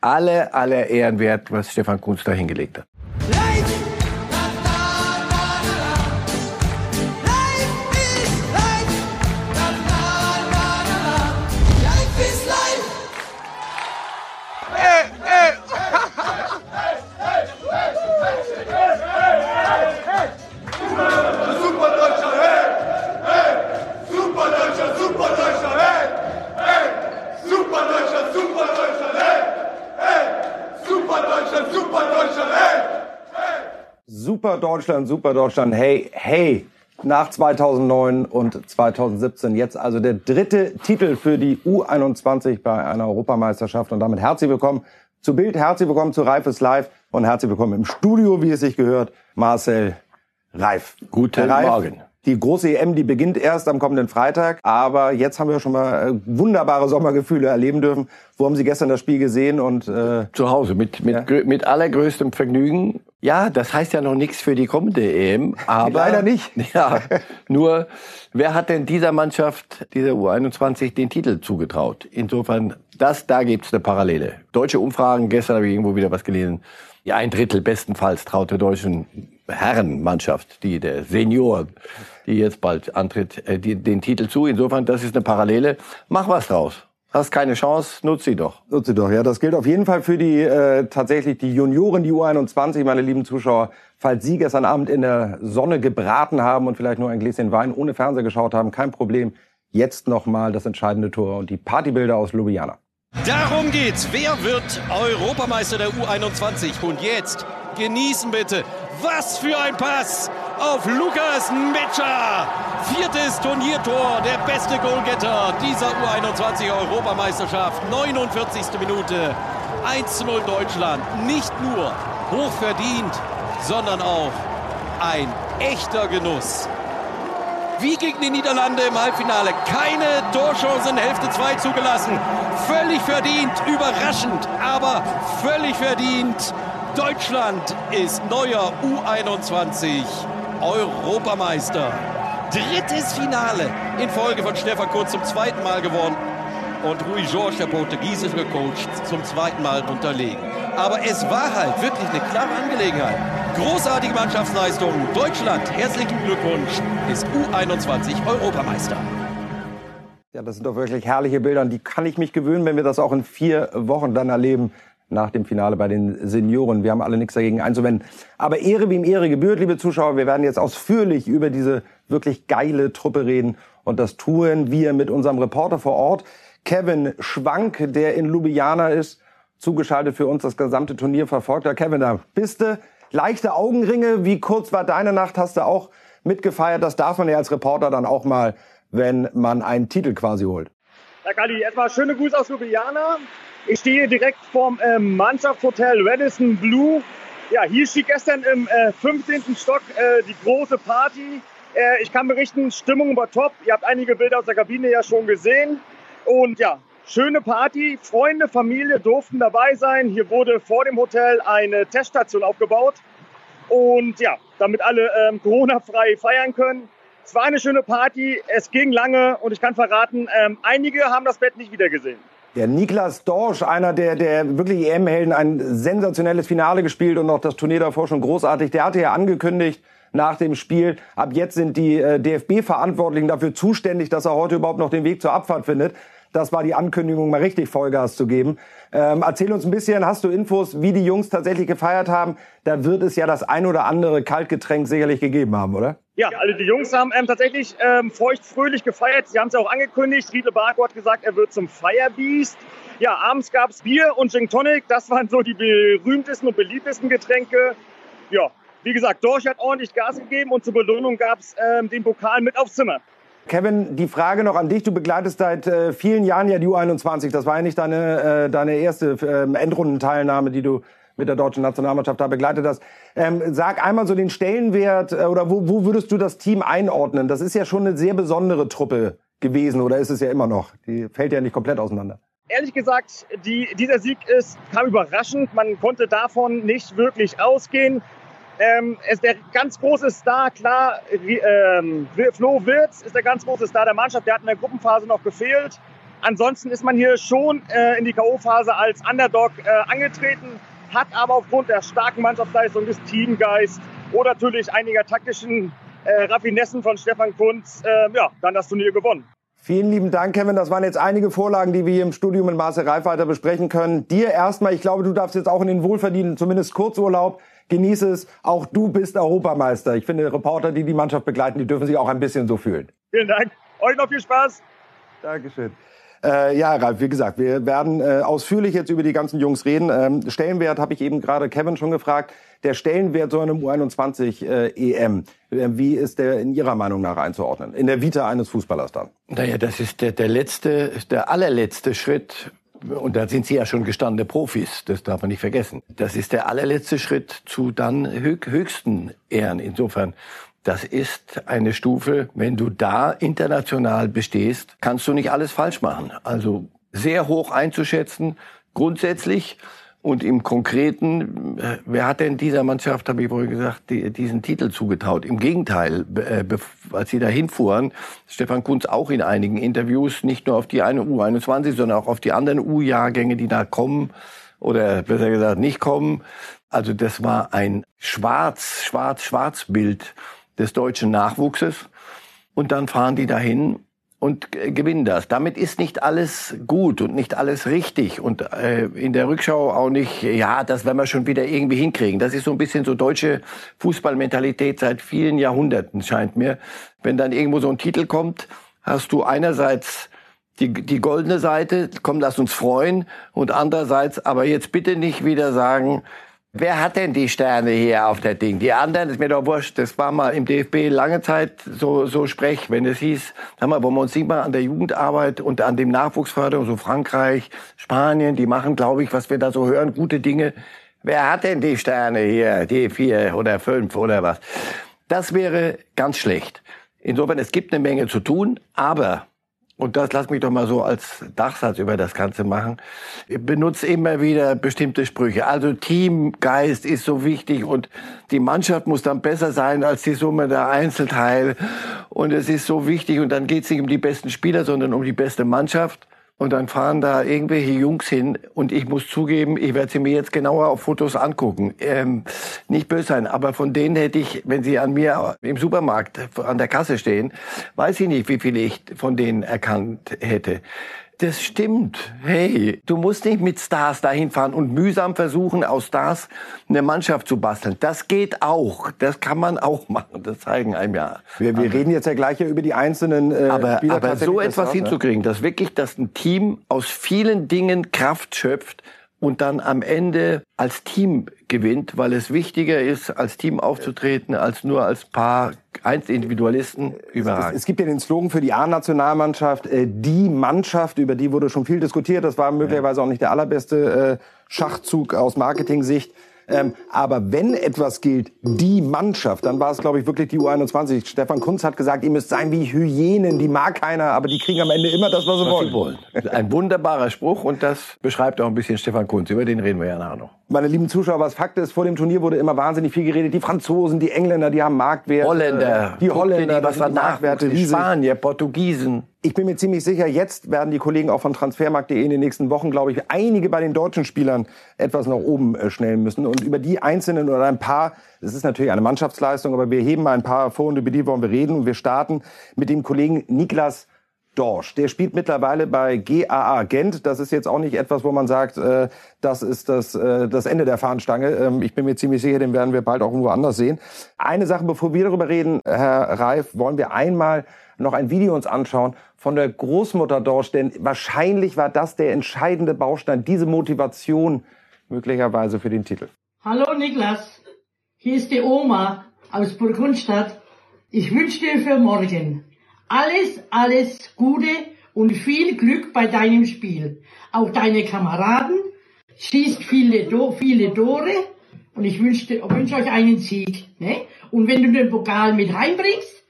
alle, alle Ehren wert, was Stefan Kunz da hingelegt hat. Super Deutschland, Super Deutschland, hey, hey. Nach 2009 und 2017 jetzt also der dritte Titel für die U21 bei einer Europameisterschaft und damit herzlich willkommen zu Bild, herzlich willkommen zu Reifes Live und herzlich willkommen im Studio, wie es sich gehört, Marcel Reif. Guten Reif, Morgen. Die große EM, die beginnt erst am kommenden Freitag, aber jetzt haben wir schon mal äh, wunderbare Sommergefühle erleben dürfen. Wo haben Sie gestern das Spiel gesehen und äh zu Hause mit mit ja. mit allergrößtem Vergnügen. Ja, das heißt ja noch nichts für die kommende EM, aber leider nicht. Ja, nur wer hat denn dieser Mannschaft, dieser U21 den Titel zugetraut? Insofern, das da gibt's eine Parallele. Deutsche Umfragen, gestern habe ich irgendwo wieder was gelesen. Ja, ein Drittel bestenfalls traut der deutschen Herrenmannschaft, die der Senior, die jetzt bald antritt, äh, die, den Titel zu. Insofern, das ist eine Parallele. Mach was draus. Hast keine Chance, nutz sie doch. Nutz sie doch, ja. Das gilt auf jeden Fall für die äh, tatsächlich die Junioren, die U21, meine lieben Zuschauer. Falls Sie gestern Abend in der Sonne gebraten haben und vielleicht nur ein Gläschen Wein ohne Fernseher geschaut haben, kein Problem. Jetzt nochmal das entscheidende Tor und die Partybilder aus Ljubljana. Darum geht's. Wer wird Europameister der U21? Und jetzt genießen bitte. Was für ein Pass auf Lukas Metscher. Viertes Turniertor, der beste Goalgetter dieser U21-Europameisterschaft. 49. Minute. 1 zu 0 Deutschland. Nicht nur hochverdient, sondern auch ein echter Genuss. Wie gegen die Niederlande im Halbfinale. Keine Torchancen Hälfte 2 zugelassen. Völlig verdient, überraschend, aber völlig verdient. Deutschland ist neuer U21 Europameister. Drittes Finale in Folge von Stefan Kurz zum zweiten Mal gewonnen und Rui Jorge, der portugiesische Coach, zum zweiten Mal unterlegen. Aber es war halt wirklich eine klare Angelegenheit. Großartige Mannschaftsleistung. Deutschland, herzlichen Glückwunsch, ist U21 Europameister. Ja, das sind doch wirklich herrliche Bilder. Die kann ich mich gewöhnen, wenn wir das auch in vier Wochen dann erleben nach dem Finale bei den Senioren. Wir haben alle nichts dagegen einzuwenden. Aber Ehre wie ihm Ehre gebührt, liebe Zuschauer. Wir werden jetzt ausführlich über diese wirklich geile Truppe reden. Und das tun wir mit unserem Reporter vor Ort, Kevin Schwank, der in Ljubljana ist, zugeschaltet für uns das gesamte Turnier verfolgt. Kevin, da bist du. Leichte Augenringe. Wie kurz war deine Nacht? Hast du auch mitgefeiert? Das darf man ja als Reporter dann auch mal, wenn man einen Titel quasi holt. Ja, Kali, erstmal schöne Grüße aus Ljubljana. Ich stehe direkt vorm äh, Mannschaftshotel Radisson Blue. Ja, hier steht gestern im äh, 15. Stock äh, die große Party. Äh, ich kann berichten, Stimmung war top. Ihr habt einige Bilder aus der Kabine ja schon gesehen. Und ja, schöne Party. Freunde, Familie durften dabei sein. Hier wurde vor dem Hotel eine Teststation aufgebaut. Und ja, damit alle ähm, Corona-frei feiern können. Es war eine schöne Party. Es ging lange und ich kann verraten, ähm, einige haben das Bett nicht wieder gesehen. Der Niklas Dorsch, einer der, der wirklich EM-Helden, ein sensationelles Finale gespielt und auch das Turnier davor schon großartig. Der hatte ja angekündigt nach dem Spiel, ab jetzt sind die äh, DFB-Verantwortlichen dafür zuständig, dass er heute überhaupt noch den Weg zur Abfahrt findet. Das war die Ankündigung, mal richtig Vollgas zu geben. Ähm, erzähl uns ein bisschen, hast du Infos, wie die Jungs tatsächlich gefeiert haben? Da wird es ja das ein oder andere Kaltgetränk sicherlich gegeben haben, oder? Ja, also die Jungs haben ähm, tatsächlich ähm, feuchtfröhlich gefeiert. Sie haben es auch angekündigt. Riedle Barco hat gesagt, er wird zum Firebeast. Ja, abends gab es Bier und Gin Tonic. Das waren so die berühmtesten und beliebtesten Getränke. Ja, wie gesagt, Dorsch hat ordentlich Gas gegeben und zur Belohnung gab es ähm, den Pokal mit aufs Zimmer. Kevin, die Frage noch an dich. Du begleitest seit äh, vielen Jahren ja die U21. Das war ja nicht deine, äh, deine erste äh, Endrundenteilnahme, die du mit der deutschen Nationalmannschaft da begleitet hast. Ähm, sag einmal so den Stellenwert äh, oder wo, wo würdest du das Team einordnen? Das ist ja schon eine sehr besondere Truppe gewesen oder ist es ja immer noch? Die fällt ja nicht komplett auseinander. Ehrlich gesagt, die, dieser Sieg ist, kam überraschend. Man konnte davon nicht wirklich ausgehen. Ähm, ist der ganz große Star, klar, ähm, Flo Wirtz ist der ganz große Star der Mannschaft. Der hat in der Gruppenphase noch gefehlt. Ansonsten ist man hier schon äh, in die K.O.-Phase als Underdog äh, angetreten, hat aber aufgrund der starken Mannschaftsleistung des Teamgeist oder natürlich einiger taktischen äh, Raffinessen von Stefan Kunz äh, ja, dann das Turnier gewonnen. Vielen lieben Dank, Kevin. Das waren jetzt einige Vorlagen, die wir hier im Studio mit Marcel Reif weiter besprechen können. Dir erstmal, ich glaube, du darfst jetzt auch in den wohlverdienten, zumindest Kurzurlaub, genieße es. Auch du bist Europameister. Ich finde, Reporter, die die Mannschaft begleiten, die dürfen sich auch ein bisschen so fühlen. Vielen Dank. Euch noch viel Spaß. Dankeschön. Äh, ja, Ralf, wie gesagt, wir werden äh, ausführlich jetzt über die ganzen Jungs reden. Ähm, Stellenwert habe ich eben gerade Kevin schon gefragt. Der Stellenwert so einem U21 äh, EM, äh, wie ist der in Ihrer Meinung nach einzuordnen? In der Vita eines Fußballers dann? Naja, das ist der, der letzte, der allerletzte Schritt. Und da sind Sie ja schon gestandene Profis, das darf man nicht vergessen. Das ist der allerletzte Schritt zu dann höchsten Ehren. Insofern das ist eine Stufe, wenn du da international bestehst, kannst du nicht alles falsch machen. Also sehr hoch einzuschätzen, grundsätzlich. Und im Konkreten, äh, wer hat denn dieser Mannschaft, habe ich wohl gesagt, die, diesen Titel zugetraut? Im Gegenteil, äh, als sie da hinfuhren, Stefan Kunz auch in einigen Interviews, nicht nur auf die eine U21, sondern auch auf die anderen U-Jahrgänge, die da kommen, oder besser gesagt nicht kommen. Also das war ein schwarz, schwarz, schwarz Bild des deutschen Nachwuchses. Und dann fahren die dahin und gewinnen das. Damit ist nicht alles gut und nicht alles richtig und äh, in der Rückschau auch nicht, ja, das werden wir schon wieder irgendwie hinkriegen. Das ist so ein bisschen so deutsche Fußballmentalität seit vielen Jahrhunderten, scheint mir. Wenn dann irgendwo so ein Titel kommt, hast du einerseits die, die goldene Seite, komm, lass uns freuen, und andererseits aber jetzt bitte nicht wieder sagen, Wer hat denn die Sterne hier auf der Ding? Die anderen, ist mir doch wurscht. Das war mal im DFB lange Zeit so, so sprech, wenn es hieß, sag mal, wollen wir uns nicht mal an der Jugendarbeit und an dem Nachwuchsförderung, so Frankreich, Spanien, die machen, glaube ich, was wir da so hören, gute Dinge. Wer hat denn die Sterne hier? Die vier oder fünf oder was? Das wäre ganz schlecht. Insofern, es gibt eine Menge zu tun, aber und das lass mich doch mal so als Dachsatz über das Ganze machen. Ich benutze immer wieder bestimmte Sprüche. Also Teamgeist ist so wichtig und die Mannschaft muss dann besser sein als die Summe der Einzelteile. Und es ist so wichtig und dann geht es nicht um die besten Spieler, sondern um die beste Mannschaft. Und dann fahren da irgendwelche Jungs hin und ich muss zugeben, ich werde sie mir jetzt genauer auf Fotos angucken. Ähm, nicht böse sein, aber von denen hätte ich, wenn sie an mir im Supermarkt an der Kasse stehen, weiß ich nicht, wie viele ich von denen erkannt hätte. Das stimmt. Hey, du musst nicht mit Stars dahin fahren und mühsam versuchen, aus Stars eine Mannschaft zu basteln. Das geht auch. Das kann man auch machen. Das zeigen einem ja. Wir, wir reden jetzt ja gleich über die einzelnen äh, aber, Spieler. Aber so etwas hinzukriegen, dass wirklich, dass ein Team aus vielen Dingen Kraft schöpft, und dann am Ende als Team gewinnt, weil es wichtiger ist, als Team aufzutreten, als nur als paar Einzelindividualisten überragend. Es, es, gibt ja den Slogan für die A-Nationalmannschaft, äh, die Mannschaft, über die wurde schon viel diskutiert. Das war möglicherweise auch nicht der allerbeste äh, Schachzug aus Marketing-Sicht. Ähm, aber wenn etwas gilt, die Mannschaft, dann war es, glaube ich, wirklich die U21. Stefan Kunz hat gesagt, ihr müsst sein wie Hyänen, die mag keiner, aber die kriegen am Ende immer das, was sie was wollen. Sie wollen. Ein wunderbarer Spruch und das beschreibt auch ein bisschen Stefan Kunz. Über den reden wir ja nachher noch. Meine lieben Zuschauer, was Fakt ist, vor dem Turnier wurde immer wahnsinnig viel geredet. Die Franzosen, die Engländer, die haben Marktwert. Holländer. Die Holländer, die, was war Marktwerte. Die Spanier, Portugiesen. Ich bin mir ziemlich sicher, jetzt werden die Kollegen auch von Transfermarkt.de in den nächsten Wochen, glaube ich, einige bei den deutschen Spielern etwas nach oben äh, schnellen müssen. Und über die einzelnen oder ein paar, das ist natürlich eine Mannschaftsleistung, aber wir heben mal ein paar vor und über die wollen wir reden. Und wir starten mit dem Kollegen Niklas Dorsch. Der spielt mittlerweile bei GAA Gent. Das ist jetzt auch nicht etwas, wo man sagt, äh, das ist das, äh, das Ende der Fahnenstange. Ähm, ich bin mir ziemlich sicher, den werden wir bald auch irgendwo anders sehen. Eine Sache, bevor wir darüber reden, Herr Reif, wollen wir einmal noch ein Video uns anschauen von der Großmutter Dorsch, denn wahrscheinlich war das der entscheidende Baustein, diese Motivation möglicherweise für den Titel. Hallo Niklas, hier ist die Oma aus Burgundstadt. Ich wünsche dir für morgen alles, alles Gute und viel Glück bei deinem Spiel. Auch deine Kameraden schießt viele, viele Tore und ich wünsche wünsch euch einen Sieg. Ne? Und wenn du den Pokal mit reinbringst,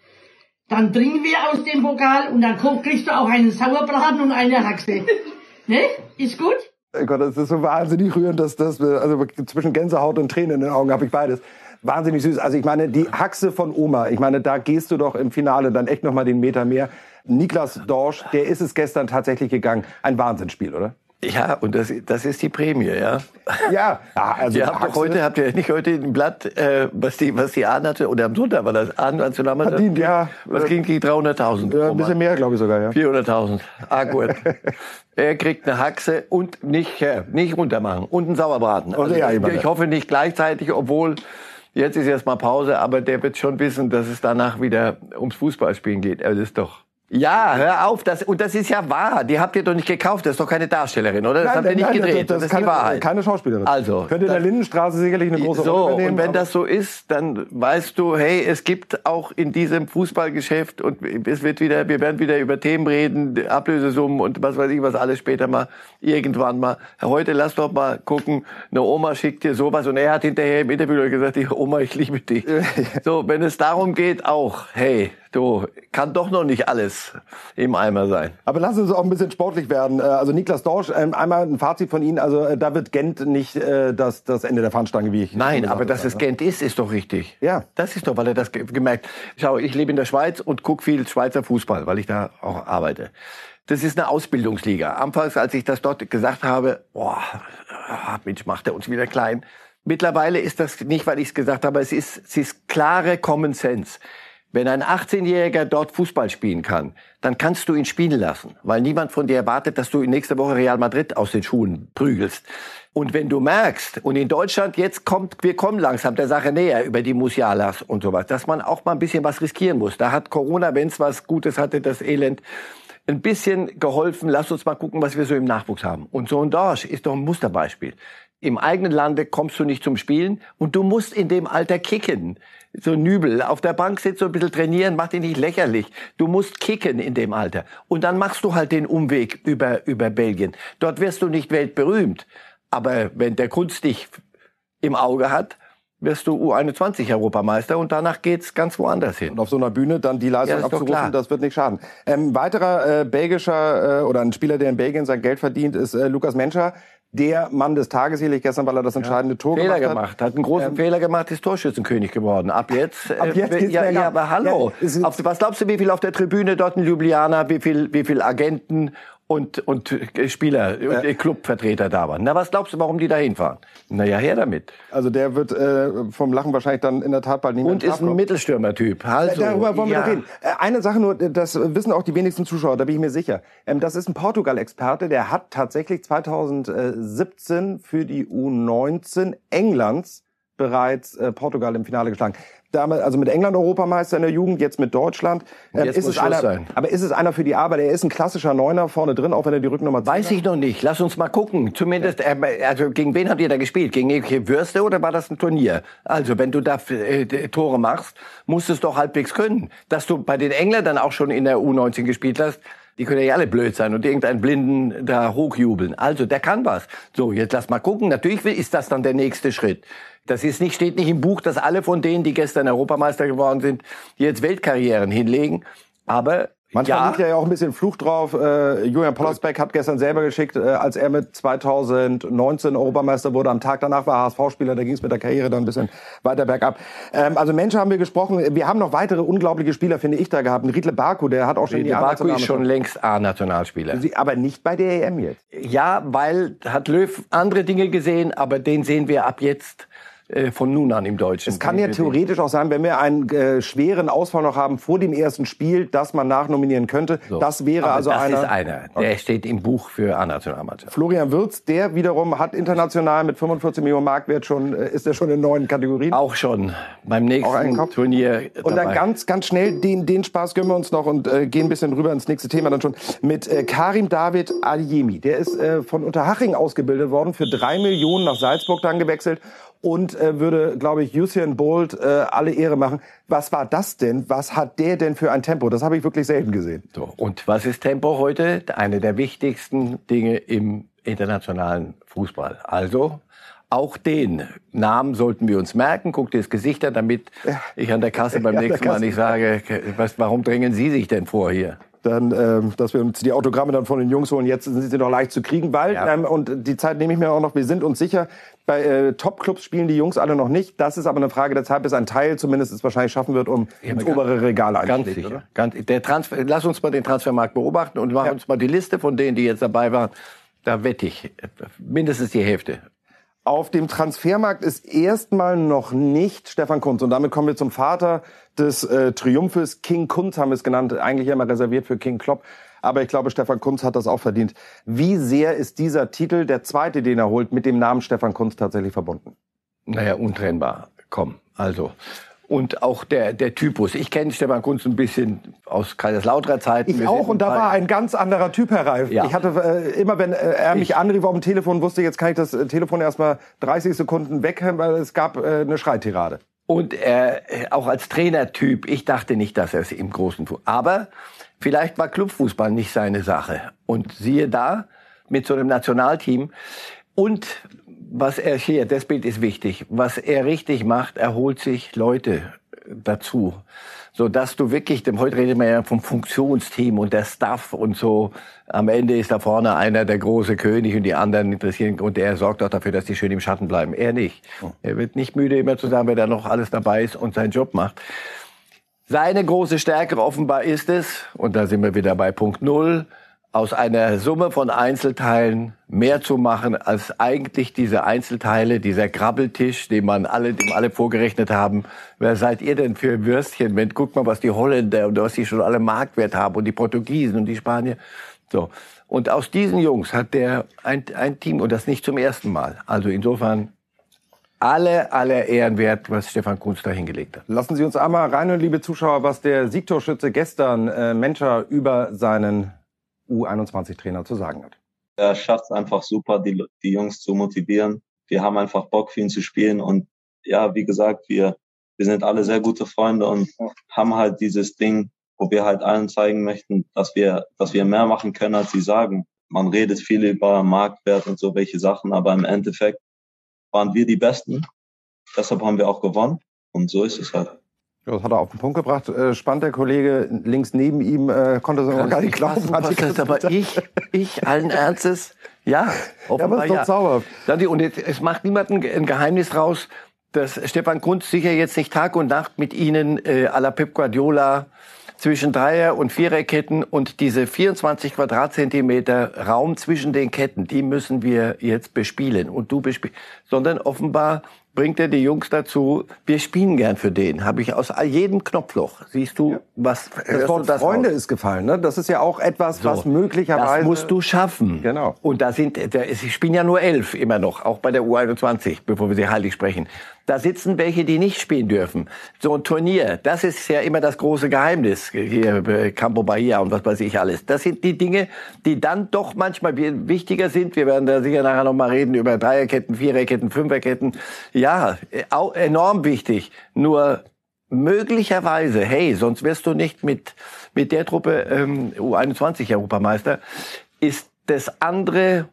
dann trinken wir aus dem Pokal und dann kriegst du auch einen Sauerbraten und eine Haxe. ne? Ist gut? Oh Gott, das ist so wahnsinnig rührend, dass das, also zwischen Gänsehaut und Tränen in den Augen habe ich beides. Wahnsinnig süß. Also ich meine, die Haxe von Oma, ich meine, da gehst du doch im Finale dann echt noch mal den Meter mehr. Niklas Dorsch, der ist es gestern tatsächlich gegangen. Ein Wahnsinnsspiel, oder? Ja, und das, das ist die Prämie, ja. Ja, also ihr habt doch heute, habt ihr nicht heute ein Blatt, äh, was die, was die Ahn hatte, oder am Sonntag war das Ahn Nationalmannschaft? Verdient, ja. Was ging die 300.000? Ja, ein bisschen mehr, glaube ich sogar, ja. 400.000. Ah, gut. er kriegt eine Haxe und nicht, äh, nicht runtermachen. Und einen Sauerbraten. Also, ja, ich, ich hoffe nicht gleichzeitig, obwohl jetzt ist erstmal Pause, aber der wird schon wissen, dass es danach wieder ums Fußballspielen geht. Er ist doch ja, hör auf, das, und das ist ja wahr. Die habt ihr doch nicht gekauft, das ist doch keine Darstellerin, oder? Das Nein, habt ihr nicht nein, gedreht, das, das, ist keine, die Wahrheit. keine Schauspielerin. Also, Könnte in der das- Lindenstraße sicherlich eine große so, Rolle übernehmen. und wenn das so ist, dann weißt du, hey, es gibt auch in diesem Fußballgeschäft und es wird wieder, wir werden wieder über Themen reden, Ablösesummen und was weiß ich was alles später mal, irgendwann mal. Heute lass doch mal gucken, eine Oma schickt dir sowas und er hat hinterher im Interview gesagt, die Oma, ich liebe dich. so, wenn es darum geht, auch, hey, du, kann doch noch nicht alles im Eimer sein. Aber lassen Sie uns auch ein bisschen sportlich werden. Äh, Also Niklas Dorsch, ähm, einmal ein Fazit von Ihnen. Also äh, da wird Gent nicht äh, das, das Ende der Fahnenstange, wie ich Nein, aber dass es Gent ist, ist doch richtig. Ja. Das ist doch, weil er das ge- gemerkt. Schau, ich lebe in der Schweiz und guck viel Schweizer Fußball, weil ich da auch arbeite. Das ist eine Ausbildungsliga. Anfangs, als ich das dort gesagt habe, boah, ah, Mensch, macht er uns wieder klein. Mittlerweile ist das nicht, weil ich es gesagt habe, es ist, es ist klare Common Sense. Wenn ein 18-Jähriger dort Fußball spielen kann, dann kannst du ihn spielen lassen, weil niemand von dir erwartet, dass du nächste Woche Real Madrid aus den Schuhen prügelst. Und wenn du merkst, und in Deutschland jetzt kommt, wir kommen langsam der Sache näher über die Musialas und sowas, dass man auch mal ein bisschen was riskieren muss. Da hat Corona, wenn es was Gutes hatte, das Elend, ein bisschen geholfen. Lass uns mal gucken, was wir so im Nachwuchs haben. Und so ein Dorsch ist doch ein Musterbeispiel. Im eigenen Lande kommst du nicht zum Spielen und du musst in dem Alter kicken. So Nübel auf der Bank sitzt, so ein bisschen trainieren, mach dich nicht lächerlich. Du musst kicken in dem Alter. Und dann machst du halt den Umweg über, über Belgien. Dort wirst du nicht weltberühmt. Aber wenn der Kunst dich im Auge hat, wirst du U21-Europameister und danach geht's ganz woanders hin. Und auf so einer Bühne dann die Leistung Ja, abzurufen, das wird nicht schaden. Ähm, weiterer äh, belgischer äh, oder ein Spieler, der in Belgien sein Geld verdient, ist äh, Lukas Menscher. Der Mann des Tages sicherlich gestern, weil er das entscheidende Tor Fehler gemacht hat. gemacht, hat einen großen Fehler gemacht, ist Torschützenkönig geworden. Ab jetzt, Ab jetzt äh, ja, ja, aber hallo. Ja, auf, was glaubst du, wie viel auf der Tribüne dort in Ljubljana, wie viel, wie viel Agenten und und Spieler, und, äh, Clubvertreter da waren? Na, was glaubst du, warum die da hinfahren? Na ja, her damit. Also der wird äh, vom Lachen wahrscheinlich dann in der Tat bald nicht mehr Und ist ein. Mittelstürmertyp. Also, Darüber wollen wir ja. noch reden. Äh, Eine Sache nur, das wissen auch die wenigsten Zuschauer, da bin ich mir sicher. Ähm, Das ist ein Portugal-Experte, der hat tatsächlich 2017 für die U19 Englands bereits äh, Portugal im Finale geschlagen. Damals, also mit England Europameister in der Jugend, jetzt mit Deutschland. Ähm, Jetzt ist muss es einer, sein. Aber ist es einer für die Arbeit? Er ist ein klassischer Neuner vorne drin, auch wenn er die Rücknummer Weiß ich noch nicht. Lass uns mal gucken. Zumindest, äh, also gegen wen habt ihr da gespielt? Gegen irgendwelche Würste oder war das ein Turnier? Also, wenn du da äh, Tore machst, musst du es doch halbwegs können. Dass du bei den Engländern auch schon in der U19 gespielt hast, die können ja alle blöd sein und irgendeinen Blinden da hochjubeln. Also, der kann was. So, jetzt lass mal gucken. Natürlich ist das dann der nächste Schritt. Das ist nicht, steht nicht im Buch, dass alle von denen, die gestern Europameister geworden sind, jetzt Weltkarrieren hinlegen. Aber Manchmal ja, liegt ja auch ein bisschen Fluch drauf. Äh, Julian Pollersbeck hat gestern selber geschickt, äh, als er mit 2019 Europameister wurde. Am Tag danach war er HSV-Spieler, da ging es mit der Karriere dann ein bisschen weiter bergab. Ähm, also Menschen haben wir gesprochen. Wir haben noch weitere unglaubliche Spieler, finde ich, da gehabt. Ein Riedle Baku, der hat auch schon die der Baku ist schon längst A-Nationalspieler. Aber nicht bei der EM jetzt. Ja, weil hat Löw andere Dinge gesehen, aber den sehen wir ab jetzt äh, von nun an im Deutschen. Es kann ja theoretisch auch sein, wenn wir einen äh, schweren Ausfall noch haben vor dem ersten Spiel, dass man nachnominieren könnte. Das wäre aber also das einer. ist einer. Der steht im Buch für A-Nationalmannschaft. Florian Wirz, der wiederum hat international mit 45 Millionen Marktwert schon, äh, ist er schon in neuen Kategorien. Auch schon beim nächsten? Turnier Und dann ganz, ganz schnell, den, den Spaß gönnen wir uns noch und äh, gehen ein bisschen rüber ins nächste Thema dann schon. Mit äh, Karim David Aliemi. Der ist äh, von Unterhaching ausgebildet worden, für drei Millionen nach Salzburg dann gewechselt und äh, würde, glaube ich, Usain Bolt äh, alle Ehre machen. Was war das denn? Was hat der denn für ein Tempo? Das habe ich wirklich selten gesehen. So, und was ist Tempo heute? Eine der wichtigsten Dinge im internationalen Fußball. Also auch den Namen sollten wir uns merken. Guckt dir das Gesicht an, damit ich an der Kasse beim Ja, nächsten Mal nicht sage, was, warum drängen Sie sich denn vor hier? Dann, ähm, dass wir uns die Autogramme dann von den Jungs holen. Jetzt sind sie noch leicht zu kriegen, weil, Ja. ähm, und die Zeit nehme ich mir auch noch, wir sind uns sicher, bei äh, Top-Clubs spielen die Jungs alle noch nicht. Das ist aber eine Frage der Zeit, bis ein Teil zumindest es wahrscheinlich schaffen wird, um ins ganz- obere Regal Ganz einzuschlägt, sicher. oder? Ganz, der Transfer, lass uns mal den Transfermarkt beobachten und machen Ja. uns mal die Liste von denen, die jetzt dabei waren. Da wette ich mindestens die Hälfte. Auf dem Transfermarkt ist erstmal noch nicht Stefan Kunz. Und damit kommen wir zum Vater des äh, Triumphes. King Kunz haben wir es genannt. Eigentlich immer reserviert für King Klopp. Aber ich glaube, Stefan Kunz hat das auch verdient. Wie sehr ist dieser Titel, der zweite, den er holt, mit dem Namen Stefan Kunz tatsächlich verbunden? Naja, untrennbar. Komm, also. Und auch der, der Typus. Ich kenne Stefan Kunz ein bisschen aus Kaiserslauterer Zeiten. Ich Wir auch. Und da war ein ganz anderer Typ, Herr Reif. Ja. Ich hatte äh, immer, wenn äh, er mich Ich- anrief auf dem Telefon, wusste jetzt kann ich das äh, Telefon erstmal 30 Sekunden weg, weil es gab äh, eine Schreitirade. Und er, äh, auch als Trainertyp, ich dachte nicht, dass er es im Großen tut. Aber vielleicht war Clubfußball nicht seine Sache. Und siehe da, mit so einem Nationalteam. Und was er hier, das Bild ist wichtig, was er richtig macht, er holt sich Leute dazu. So dass du wirklich, dem heute reden wir ja vom Funktionsteam und der Staff und so. Am Ende ist da vorne einer der große König und die anderen interessieren und er sorgt auch dafür, dass die schön im Schatten bleiben. Er nicht. Er wird nicht müde, immer zu sagen, wer da noch alles dabei ist und seinen Job macht. Seine große Stärke offenbar ist es, und da sind wir wieder bei Punkt Null, aus einer Summe von Einzelteilen mehr zu machen, als eigentlich diese Einzelteile, dieser Grabbeltisch, den man alle, dem alle vorgerechnet haben. Wer seid ihr denn für Würstchen? Wenn, guck mal, was die Holländer und was die schon alle Marktwert haben und die Portugiesen und die Spanier. So. Und aus diesen Jungs hat der ein, ein Team und das nicht zum ersten Mal. Also insofern alle, alle Ehrenwert, was Stefan Kunz da hingelegt hat. Lassen Sie uns einmal reinhören, liebe Zuschauer, was der Siegtorschütze gestern äh, Menscher über seinen U21-Trainer zu sagen hat. er schafft es einfach super, die, die Jungs zu motivieren. Wir haben einfach Bock für ihn zu spielen und ja, wie gesagt, wir, wir sind alle sehr gute Freunde und haben halt dieses Ding, wo wir halt allen zeigen möchten, dass wir, dass wir mehr machen können, als sie sagen. Man redet viel über Marktwert und so welche Sachen, aber im Endeffekt waren wir die Besten. Deshalb haben wir auch gewonnen und so ist es halt. Ja, Das hat er auf den Punkt gebracht. Äh, spannend, der Kollege links neben ihm äh, konnte es noch gar nicht glauben. Hatte das aber ich, ich allen Ernstes, ja, offenbar aber ist doch ja. zauberhaft. Und jetzt, es macht niemand ein ein Geheimnis draus, dass Stefan Kunz sicher jetzt nicht Tag und Nacht mit Ihnen äh, à la Pep Guardiola zwischen Dreier- und Viererketten und diese 24 Quadratzentimeter Raum zwischen den Ketten, die müssen wir jetzt bespielen und du bespielst, sondern offenbar bringt er die Jungs dazu, wir spielen gern für den. Habe ich aus jedem Knopfloch. Siehst du, was Das Wort das Freunde raus? ist gefallen. Ne? Das ist ja auch etwas, was So. möglicherweise... Das musst du schaffen. Genau. Und da sind, da sie spielen ja nur elf immer noch, auch bei der U21, bevor wir sie heilig sprechen. Da sitzen welche, die nicht spielen dürfen. So ein Turnier, das ist ja immer das große Geheimnis. Hier, äh, Campo Bahia und was weiß ich alles. Das sind die Dinge, die dann doch manchmal wi- wichtiger sind. Wir werden da sicher nachher noch mal reden über Dreierketten, Viererketten, Fünferketten. Ja, äh, auch enorm wichtig. Nur möglicherweise, hey, sonst wirst du nicht mit, mit der Truppe ähm, U21 Europameister, ist das andere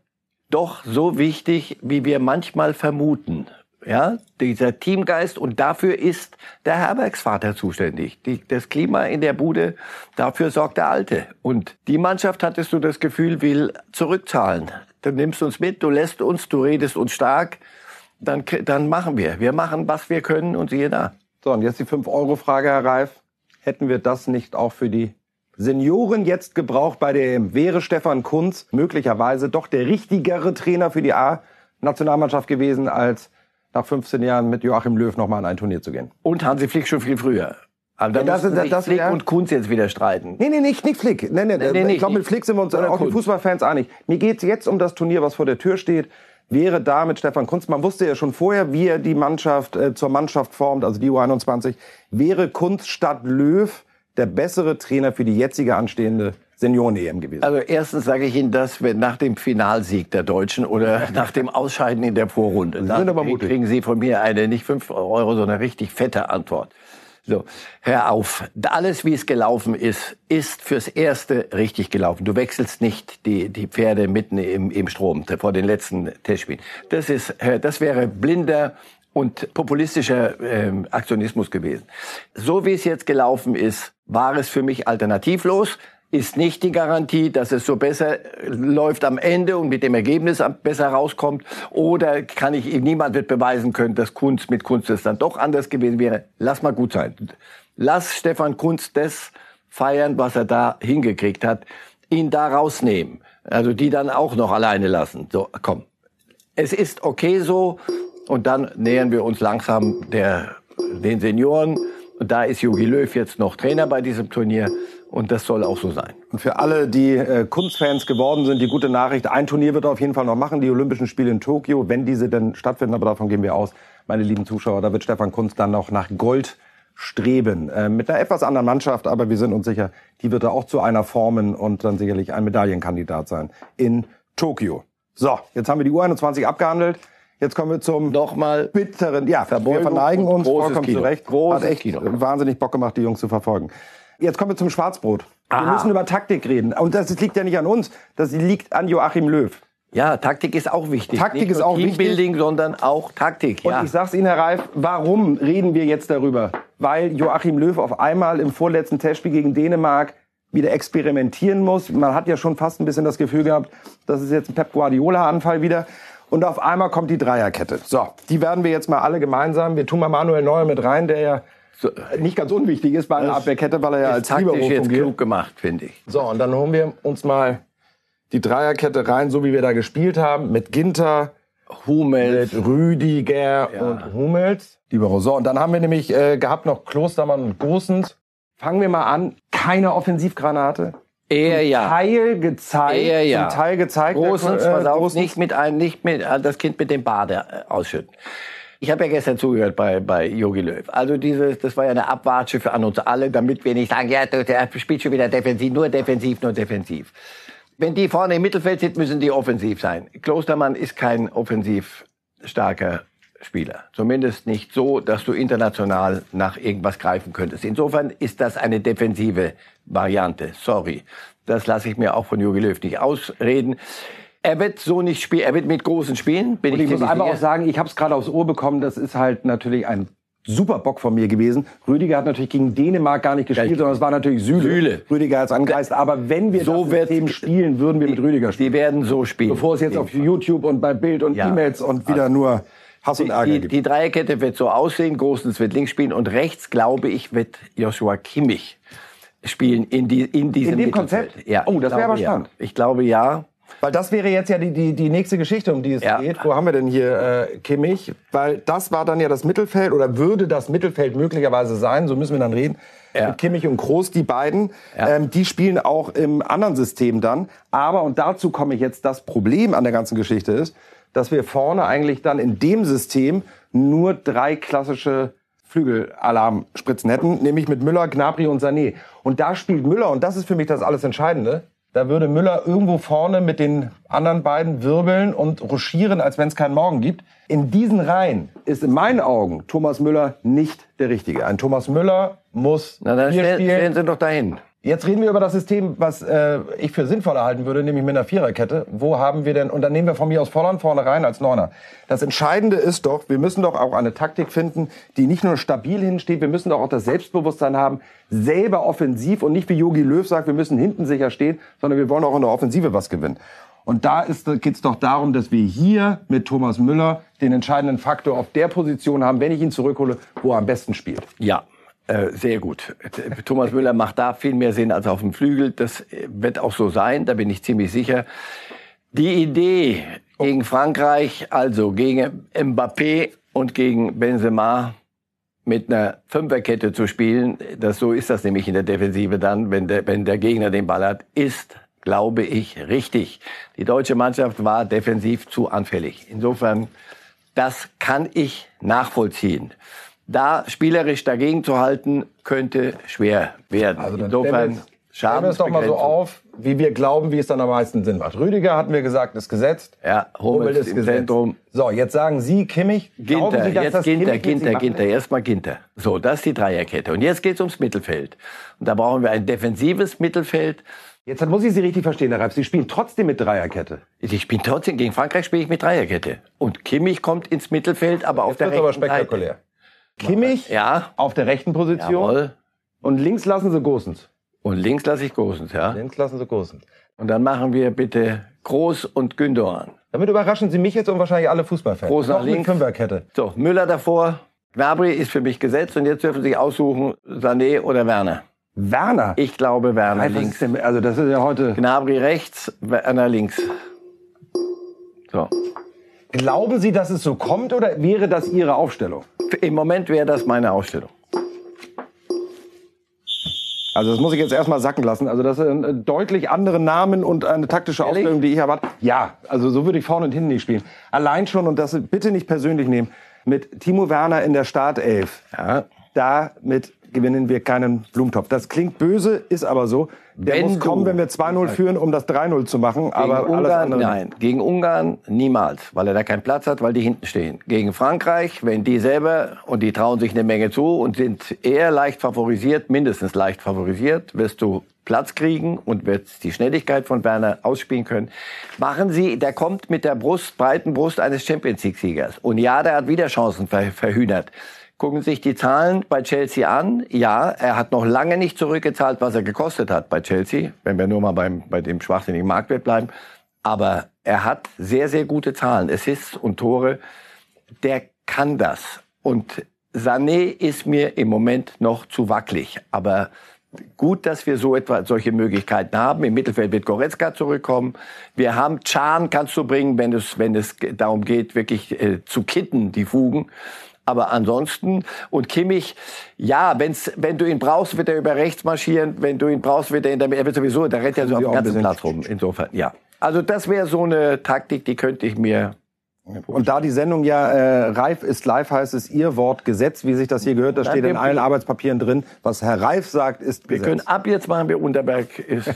doch so wichtig, wie wir manchmal vermuten. Ja, dieser Teamgeist und dafür ist der Herbergsvater zuständig. Die, das Klima in der Bude, dafür sorgt der Alte. Und die Mannschaft, hattest du das Gefühl, will zurückzahlen. Du nimmst uns mit, du lässt uns, du redest uns stark, dann, dann machen wir. Wir machen, was wir können und siehe da. So, und jetzt die 5-Euro-Frage, Herr Reif. Hätten wir das nicht auch für die Senioren jetzt gebraucht bei der EM? Wäre Stefan Kunz möglicherweise doch der richtigere Trainer für die A-Nationalmannschaft gewesen, als nach 15 Jahren mit Joachim Löw nochmal an ein Turnier zu gehen? Und Hansi Flick schon viel früher. Aber da Ja, das- das- das- Flick ja. und Kunz jetzt wieder streiten. Nee, nee, nicht, nicht Flick. Nee, nee, Nee, nee, ich glaube, mit. Flick sind wir uns auch die. Fußballfans einig. Mir geht's jetzt um das Turnier, was vor der Tür steht. Wäre da mit Stefan Kunz, man wusste ja schon vorher, wie er die Mannschaft äh, zur Mannschaft formt, also die U21, wäre Kunz statt Löw der bessere Trainer für die jetzige anstehende Senioren-EM gewesen. Also erstens sage ich Ihnen das, wenn nach dem Finalsieg der Deutschen oder nach dem Ausscheiden in der Vorrunde. Sie Dann sind aber mutig. kriegen Sie von mir eine nicht fünf Euro, sondern richtig fette Antwort. So, hör auf. Alles, wie es gelaufen ist, ist fürs Erste richtig gelaufen. Du wechselst nicht die, die Pferde mitten im, im Strom vor den letzten Testspielen. Das ist, das wäre blinder und populistischer ähm, Aktionismus gewesen. So wie es jetzt gelaufen ist, war es für mich alternativlos. Ist nicht die Garantie, dass es so besser läuft am Ende und mit dem Ergebnis besser rauskommt. Oder kann ich, niemand wird beweisen können, dass Kunst mit Kunst es dann doch anders gewesen wäre. Lass mal gut sein. Lass Stefan Kunst das feiern, was er da hingekriegt hat, ihn da rausnehmen. Also die dann auch noch alleine lassen. So, komm. Es ist okay so. Und dann nähern wir uns langsam der, den Senioren. Und da ist Jogi Löw jetzt noch Trainer bei diesem Turnier. Und das soll auch so sein. Und für alle, die äh, Kunstfans geworden sind, die gute Nachricht, ein Turnier wird er auf jeden Fall noch machen, die Olympischen Spiele in Tokio, wenn diese denn stattfinden, aber davon gehen wir aus, meine lieben Zuschauer, da wird Stefan Kunst dann noch nach Gold streben. Äh, mit einer etwas anderen Mannschaft, aber wir sind uns sicher, die wird er auch zu einer formen und dann sicherlich ein Medaillenkandidat sein in Tokio. So, jetzt haben wir die U21 abgehandelt. Jetzt kommen wir zum nochmal bitteren, ja, wir verneigen uns vollkommen Kino. zurecht. Großes Hat echt Kino. wahnsinnig Bock gemacht, die Jungs zu verfolgen. Jetzt kommen wir zum Schwarzbrot. Wir Aha. müssen über Taktik reden. Und das liegt ja nicht an uns, das liegt an Joachim Löw. Ja, Taktik ist auch wichtig. Taktik Nicht ist auch wichtig. Teambuilding, sondern auch Taktik. Und ja. ich sag's Ihnen, Herr Reif, warum reden wir jetzt darüber? Weil Joachim Löw auf einmal im vorletzten Testspiel gegen Dänemark wieder experimentieren muss. Man hat ja schon fast ein bisschen das Gefühl gehabt, das ist jetzt ein Pep Guardiola-Anfall wieder. Und auf einmal kommt die Dreierkette. So, die werden wir jetzt mal alle gemeinsam. Wir tun mal Manuel Neuer mit rein, der ja so, nicht ganz unwichtig ist bei einer Das Abwehrkette, weil er ja als taktisch Libero jetzt fungiert. klug gemacht, finde ich. So, und dann holen wir uns mal die Dreierkette rein, so wie wir da gespielt haben, mit Ginter, Hummels. mit Rüdiger und Hummels. Libero. So, und dann haben wir nämlich äh, gehabt noch Klostermann und Gosens. Fangen wir mal an. Keine Offensivgranate. Eher ja. Teil gezeigt. Eher ja. Teil gezeigt. Großens, äh, pass auf, Gosens. nicht mit ein, nicht mit äh, das Kind mit dem Bade äh, ausschütten. Ich habe ja gestern zugehört bei bei Jogi Löw. Also dieses, das war ja eine Abwatsche für an uns alle, damit wir nicht sagen, ja, der spielt schon wieder defensiv, nur defensiv, nur defensiv. Wenn die vorne im Mittelfeld sind, müssen die offensiv sein. Klostermann ist kein offensiv starker Spieler. Zumindest nicht so, dass du international nach irgendwas greifen könntest. Insofern ist das eine defensive Variante. Sorry. Das lasse ich mir auch von Jogi Löw nicht ausreden. Er wird so nicht spielen. Er wird mit großen spielen. Bin Und ich muss ziemlich einfach auch sagen, ich habe es gerade aufs Ohr bekommen, das ist halt natürlich ein super Bock von mir gewesen. Rüdiger hat natürlich gegen Dänemark gar nicht gespielt, Ja, sondern es war natürlich Süle. Süle. Rüdiger hat es angereist. Aber wenn wir So das System spielen, würden wir mit Rüdiger spielen. Die werden so spielen. Bevor es jetzt auf YouTube und bei Bild und Ja. E-Mails und wieder nur Hass und Ärger die, gibt. die Dreierkette wird so aussehen. Großens wird links spielen und rechts, glaube ich, wird Joshua Kimmich spielen in, die, in diesem In dem Mittelfeld. Konzept? Ja, Oh, ich das wäre aber ja. spannend. Ich glaube ja. Weil das wäre jetzt ja die, die, die nächste Geschichte, um die es Ja. geht. Wo haben wir denn hier äh, Kimmich? Weil das war dann ja das Mittelfeld oder würde das Mittelfeld möglicherweise sein, so müssen wir dann reden. Ja. Mit Kimmich und Groß, die beiden, Ja. ähm, die spielen auch im anderen System dann. Aber, und dazu komme ich jetzt, das Problem an der ganzen Geschichte ist, dass wir vorne eigentlich dann in dem System nur drei klassische Flügelalarmspritzen hätten, nämlich mit Müller, Gnabry und Sané. Und da spielt Müller, und das ist für mich das alles Entscheidende, da würde Müller irgendwo vorne mit den anderen beiden wirbeln und ruschieren, als wenn es keinen Morgen gibt. In diesen Reihen ist in meinen Augen Thomas Müller nicht der Richtige. Ein Thomas Müller muss Na, dann stell, spielen. stellen Sie doch dahin. Jetzt reden wir über das System, was äh, ich für sinnvoll erhalten würde, nämlich mit einer Viererkette. Wo haben wir denn, und dann nehmen wir von mir aus Volland vorne rein als Neuner. Das Entscheidende ist doch, wir müssen doch auch eine Taktik finden, die nicht nur stabil hinsteht, wir müssen doch auch das Selbstbewusstsein haben, selber offensiv und nicht wie Jogi Löw sagt, wir müssen hinten sicher stehen, sondern wir wollen auch in der Offensive was gewinnen. Und da geht es doch darum, dass wir hier mit Thomas Müller den entscheidenden Faktor auf der Position haben, wenn ich ihn zurückhole, wo er am besten spielt. Ja, äh, sehr gut. Thomas Müller macht da viel mehr Sinn als auf dem Flügel. Das äh, wird auch so sein, da bin ich ziemlich sicher. Die Idee gegen Frankreich, also gegen Mbappé und gegen Benzema mit einer Fünferkette zu spielen, das so ist das nämlich in der Defensive dann, wenn der, wenn der Gegner den Ball hat, ist, glaube ich, richtig. Die deutsche Mannschaft war defensiv zu anfällig. Insofern, das kann ich nachvollziehen. Da spielerisch dagegen zu halten, könnte schwer werden. Also Insofern, Schreiben wir es doch mal so auf, wie wir glauben, wie es dann am meisten Sinn macht. Rüdiger hatten wir gesagt, ist gesetzt. Ja, Hummels im Zentrum. So, jetzt sagen Sie, Kimmich, Ginter, Sie, jetzt Ginter, Kimmich Ginter, Ginter, erstmal Ginter. So, das ist die Dreierkette. Und jetzt geht's ums Mittelfeld. Und da brauchen wir ein defensives Mittelfeld. Jetzt muss ich Sie richtig verstehen, Herr Reif. Sie spielen trotzdem mit Dreierkette. Ich bin trotzdem, gegen Frankreich spiele ich mit Dreierkette. Und Kimmich kommt ins Mittelfeld, aber auf Das der wird aber rechten spektakulär. Kimmich Ja. auf der rechten Position Jawohl. und links lassen Sie Gosens. Und links lasse ich Gosens, ja? Links lassen Sie Gosens. Und dann machen wir bitte Groß und Gündogan. Damit überraschen Sie mich jetzt und wahrscheinlich alle Fußballfans. Groß nach links. Fünferkette. So, Müller davor. Gnabry ist für mich gesetzt und jetzt dürfen Sie sich aussuchen, Sané oder Werner. Werner. Ich glaube Werner Nein, links. denn, also das ist ja heute. Gnabry rechts, Werner links. So. Glauben Sie, dass es so kommt oder wäre das Ihre Aufstellung? Im Moment wäre das meine Ausstellung. Also das muss ich jetzt erstmal sacken lassen. Also das sind äh, deutlich andere Namen und eine taktische Ehrlich? Aufstellung, die ich erwarte. Ja, also so würde ich vorne und hinten nicht spielen. Allein schon, und das bitte nicht persönlich nehmen, mit Timo Werner in der Startelf. Ja. Damit gewinnen wir keinen Blumentopf. Das klingt böse, ist aber so. Der Wenn muss du- kommen, wenn wir 2-0 führen, um das 3-0 zu machen. aber Gegen alles Ungarn, andere. nein. Gegen Ungarn niemals, weil er da keinen Platz hat, weil die hinten stehen. Gegen Frankreich, wenn die selber, und die trauen sich eine Menge zu und sind eher leicht favorisiert, mindestens leicht favorisiert, wirst du Platz kriegen und wirst die Schnelligkeit von Werner ausspielen können. Machen Sie, der kommt mit der Brust, breiten Brust eines Champions League-Siegers. Und ja, der hat wieder Chancen ver verhühnert. Gucken sich die Zahlen bei Chelsea an. Ja, er hat noch lange nicht zurückgezahlt, was er gekostet hat bei Chelsea, wenn wir nur mal beim, bei dem schwachsinnigen Marktwert bleiben. Aber er hat sehr, sehr gute Zahlen, Assists und Tore. Der kann das. Und Sané ist mir im Moment noch zu wackelig. Aber gut, dass wir so etwa solche Möglichkeiten haben. Im Mittelfeld wird Goretzka zurückkommen. Wir haben Can kannst du bringen, wenn es, wenn es darum geht, wirklich äh, zu kitten, die Fugen. Aber ansonsten, und Kimmich, ja, wenn's, wenn du ihn brauchst, wird er über rechts marschieren. Wenn du ihn brauchst, wird er in der, er wird sowieso, da rennt er so auf dem ganzen Platz rum. Insofern, ja. Also das wäre so eine Taktik, die könnte ich mir Und da die Sendung ja äh, reif ist live, heißt es Ihr Wort Gesetz, wie sich das hier gehört. Das steht in wir- allen Arbeitspapieren drin. Was Herr Reif sagt, ist Wir Gesetz. können ab jetzt machen wir Unterberg ist.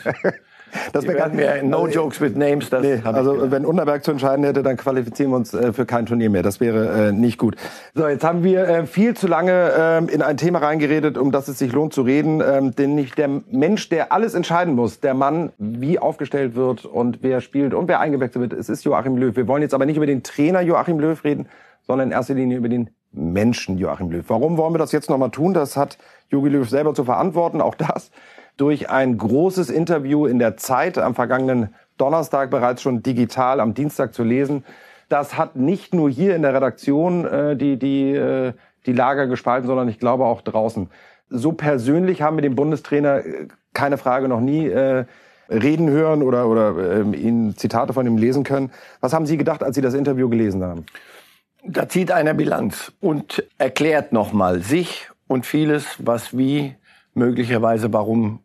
das Wir wär werden gar- mir no also, jokes with names. Das Nee, also wenn Unterberg zu entscheiden hätte, dann qualifizieren wir uns äh, für kein Turnier mehr. Das wäre äh, nicht gut. So, jetzt haben wir äh, viel zu lange ähm, in ein Thema reingeredet, um das es sich lohnt zu reden. Ähm, denn nicht der Mensch, der alles entscheiden muss, der Mann, wie aufgestellt wird und wer spielt und wer eingewechselt wird, es ist Joachim Löw. Wir wollen jetzt aber nicht über den Trainer Joachim Löw reden, sondern in erster Linie über den Menschen Joachim Löw. Warum wollen wir das jetzt nochmal tun? Das hat Jogi Löw selber zu verantworten, auch das durch ein großes Interview in der Zeit am vergangenen Donnerstag bereits schon digital am Dienstag zu lesen. Das hat nicht nur hier in der Redaktion äh, die, die, äh, die Lager gespalten, sondern ich glaube auch draußen. So persönlich haben wir den Bundestrainer, äh, keine Frage, noch nie äh, reden hören oder, oder äh, ihn Zitate von ihm lesen können. Was haben Sie gedacht, als Sie das Interview gelesen haben? Da zieht einer Bilanz und erklärt nochmal sich und vieles, was wie möglicherweise warum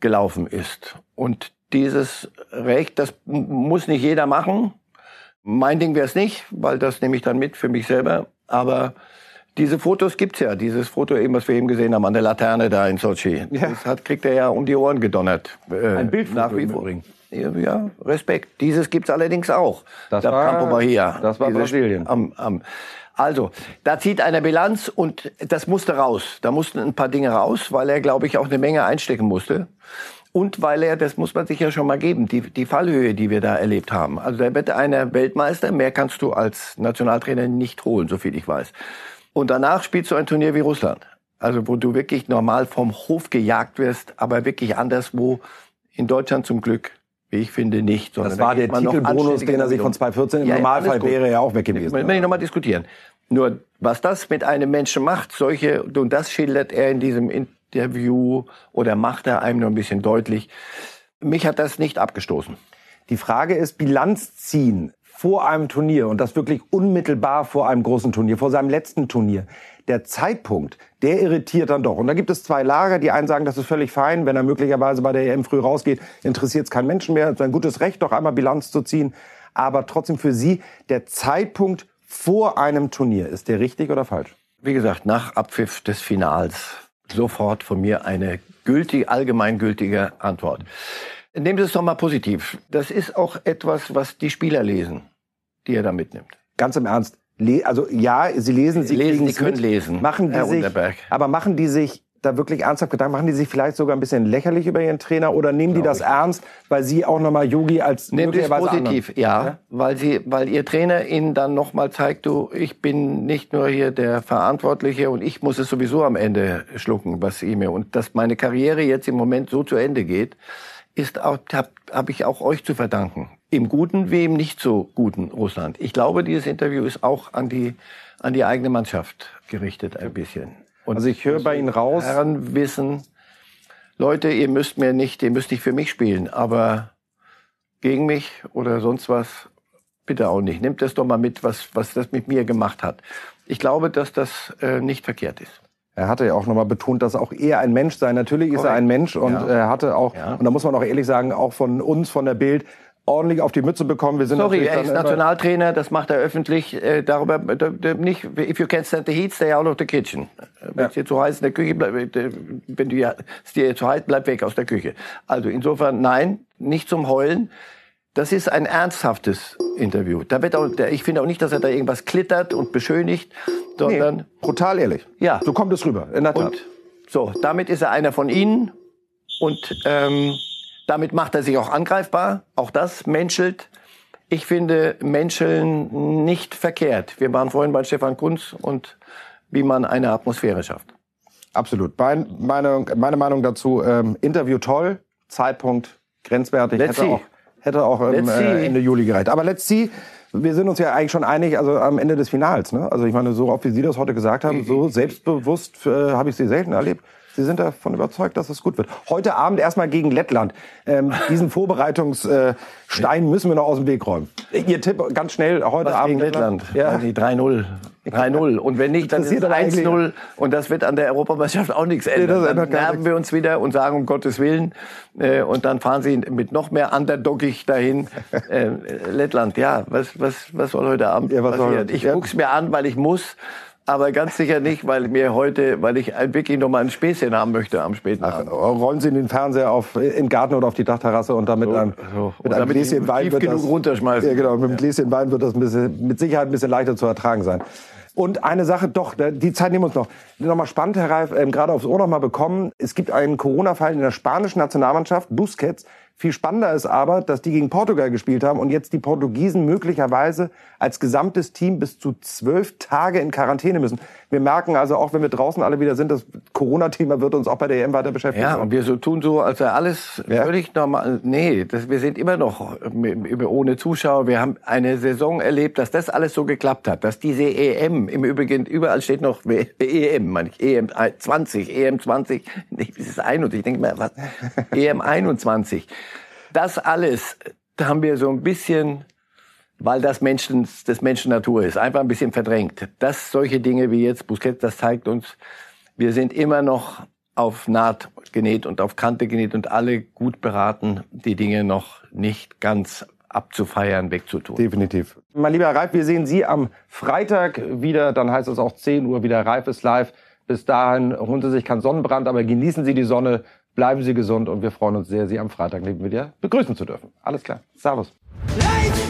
gelaufen ist. Und dieses Recht, das muss nicht jeder machen. Mein Ding wäre es nicht, weil das nehme ich dann mit für mich selber. Aber diese Fotos gibt's ja. Dieses Foto eben, was wir eben gesehen haben an der Laterne da in Sochi. Ja. Das hat, kriegt er ja um die Ohren gedonnert. Äh, Ein Bildfoto nach wie vor. Ja, Respekt. Dieses gibt's allerdings auch. Das Da war- Campo Bahia. das war Brasilien. Am, am, also, da zieht einer Bilanz und das musste raus. Da mussten ein paar Dinge raus, weil er, glaube ich, auch eine Menge einstecken musste. Und weil er, das muss man sich ja schon mal geben, die, die Fallhöhe, die wir da erlebt haben. Also da wird einer Weltmeister, mehr kannst du als Nationaltrainer nicht holen, so viel ich weiß. Und danach spielst du ein Turnier wie Russland. Also wo du wirklich normal vom Hof gejagt wirst, aber wirklich anderswo in Deutschland zum Glück, ich finde, nicht. sondern Das da war der noch Titelbonus, den er sich von um. 2014 im Ja, Normalfall wäre ja auch weg gewesen. Will ich nochmal diskutieren. Nur, was das mit einem Menschen macht, solche, und das schildert er in diesem Interview oder macht er einem nur ein bisschen deutlich. Mich hat das nicht abgestoßen. Die Frage ist, Bilanz ziehen vor einem Turnier und das wirklich unmittelbar vor einem großen Turnier, vor seinem letzten Turnier. Der Zeitpunkt, der irritiert dann doch. Und da gibt es zwei Lager. Die einen sagen, das ist völlig fein. Wenn er möglicherweise bei der EM früh rausgeht, interessiert es keinen Menschen mehr. Es ist ein gutes Recht, doch einmal Bilanz zu ziehen. Aber trotzdem für Sie, der Zeitpunkt vor einem Turnier, ist der richtig oder falsch? Wie gesagt, nach Abpfiff des Finals sofort von mir eine gültig, allgemeingültige Antwort. Nehmen Sie es doch mal positiv. Das ist auch etwas, was die Spieler lesen, die er da mitnimmt. Ganz im Ernst. Also ja, Sie lesen, Sie Lesen, die es können mit. lesen, Machen die Herr sich, Unterberg. aber machen die sich da wirklich ernsthaft Gedanken? Machen die sich vielleicht sogar ein bisschen lächerlich über ihren Trainer oder nehmen die das ernst, weil sie auch nochmal Yogi als Nehmt es möglicherweise positiv, ja, Ja? weil sie, weil ihr Trainer ihnen dann nochmal zeigt, du, ich bin nicht nur hier der Verantwortliche und ich muss es sowieso am Ende schlucken, was ihr mir und dass meine Karriere jetzt im Moment so zu Ende geht, ist auch habe hab ich auch euch zu verdanken, im guten wie im nicht so guten Russland. Ich glaube, dieses Interview ist auch an die an die eigene Mannschaft gerichtet ein bisschen. Und Also ich höre bei Ihnen raus- Herren wissen, Leute, ihr müsst mir nicht, ihr müsst nicht für mich spielen, aber gegen mich oder sonst was, bitte auch nicht. Nehmt das doch mal mit, was, was das mit mir gemacht hat. Ich glaube, dass das äh, nicht verkehrt ist. Er hatte ja auch nochmal betont, dass auch er ein Mensch sei. Natürlich ist er Korrekt. ein Mensch und Ja. er hatte auch, Ja. und da muss man auch ehrlich sagen, auch von uns, von der Bild, ordentlich auf die Mütze bekommen. Wir sind Sorry, er ist Nationaltrainer, das macht er öffentlich. Äh, darüber da, da, nicht. If you can't stand the heat, stay out of the kitchen. Äh, Wenn es dir zu heiß in der Küche bleibt, äh, wenn du ja, es dir zu heiß, bleib weg aus der Küche. Also insofern nein, nicht zum Heulen. Das ist ein ernsthaftes Interview. Da wird auch, der, ich finde auch nicht, dass er da irgendwas klittert und beschönigt, sondern Nee, brutal ehrlich. Ja. So kommt es rüber, in der Tat. Und so, damit ist er einer von ihnen und ähm, damit macht er sich auch angreifbar. Auch das menschelt. Ich finde Menscheln nicht verkehrt. Wir waren vorhin bei Stefan Kunz und wie man eine Atmosphäre schafft. Absolut. Mein, meine, meine Meinung dazu, ähm, Interview toll, Zeitpunkt grenzwertig, Let's hätte see. auch, hätte auch ähm, Let's see. äh, Ende Juli gereicht. Aber let's see, wir sind uns ja eigentlich schon einig, also am Ende des Finals. Ne? Also ich meine, so oft wie Sie das heute gesagt haben, so selbstbewusst äh, habe ich Sie selten erlebt. Sie sind davon überzeugt, dass es gut wird. Heute Abend erstmal gegen Lettland. Ähm, diesen Vorbereitungsstein äh, müssen wir noch aus dem Weg räumen. Ihr Tipp ganz schnell heute Was Abend gegen Lettland? Ja. Die 3-0. 3-0. Und wenn nicht, dann ist es Interessiert aber eigentlich- 1-0. Und das wird an der Europameisterschaft auch nichts ändern. das Dann nerven wir uns wieder und sagen, um Gottes Willen. Äh, Und dann fahren sie mit noch mehr underdoggig dahin. Äh, Lettland, ja, was, was, was soll heute Abend Ja, was soll- passieren? Ich ja. guck's mir an, weil ich muss. Aber ganz sicher nicht, weil mir heute, weil ich ein- wirklich noch mal ein Späßchen haben möchte am späten Abend. Rollen Sie den Fernseher auf, in den Garten oder auf die Dachterrasse und dann mit einem, so. mit Und einem damit Gläschen Wein wird genug das, runterschmeißen. Ja, genau, mit einem Gläschen Wein wird das ein bisschen, mit Sicherheit ein bisschen leichter zu ertragen sein. Und eine Sache, doch, die Zeit nehmen wir uns noch. Nochmal spannend, Herr Reif, ähm, gerade aufs Ohr noch mal bekommen. Es gibt einen Corona-Fall in der spanischen Nationalmannschaft, Busquets. Viel spannender ist aber, dass die gegen Portugal gespielt haben und jetzt die Portugiesen möglicherweise als gesamtes Team bis zu zwölf Tage in Quarantäne müssen. Wir merken also auch, wenn wir draußen alle wieder sind, das Corona-Thema wird uns auch bei der EM weiter beschäftigen. Ja, und wir so tun so, als wäre alles Ja. völlig normal. Nee, das, wir sind immer noch über- ohne Zuschauer. Wir haben eine Saison erlebt, dass das alles so geklappt hat. Dass diese EM, im Übrigen, überall steht noch EM, meine ich, EM 20, EM 20, nee, das ist 21, ich denke mal, was? EM 21. Das alles, da haben wir so ein bisschen weil das Menschen, das Menschen Natur ist, einfach ein bisschen verdrängt. Das, solche Dinge wie jetzt Busquets, das zeigt uns, wir sind immer noch auf Naht genäht und auf Kante genäht und alle gut beraten, die Dinge noch nicht ganz abzufeiern, wegzutun. Definitiv. Mein lieber Reif, wir sehen Sie am Freitag wieder. Dann heißt es auch 10 Uhr wieder Reif ist live. Bis dahin holen Sie sich keinen Sonnenbrand, aber genießen Sie die Sonne, bleiben Sie gesund und wir freuen uns sehr, Sie am Freitag neben mir begrüßen zu dürfen. Alles klar. Servus. Life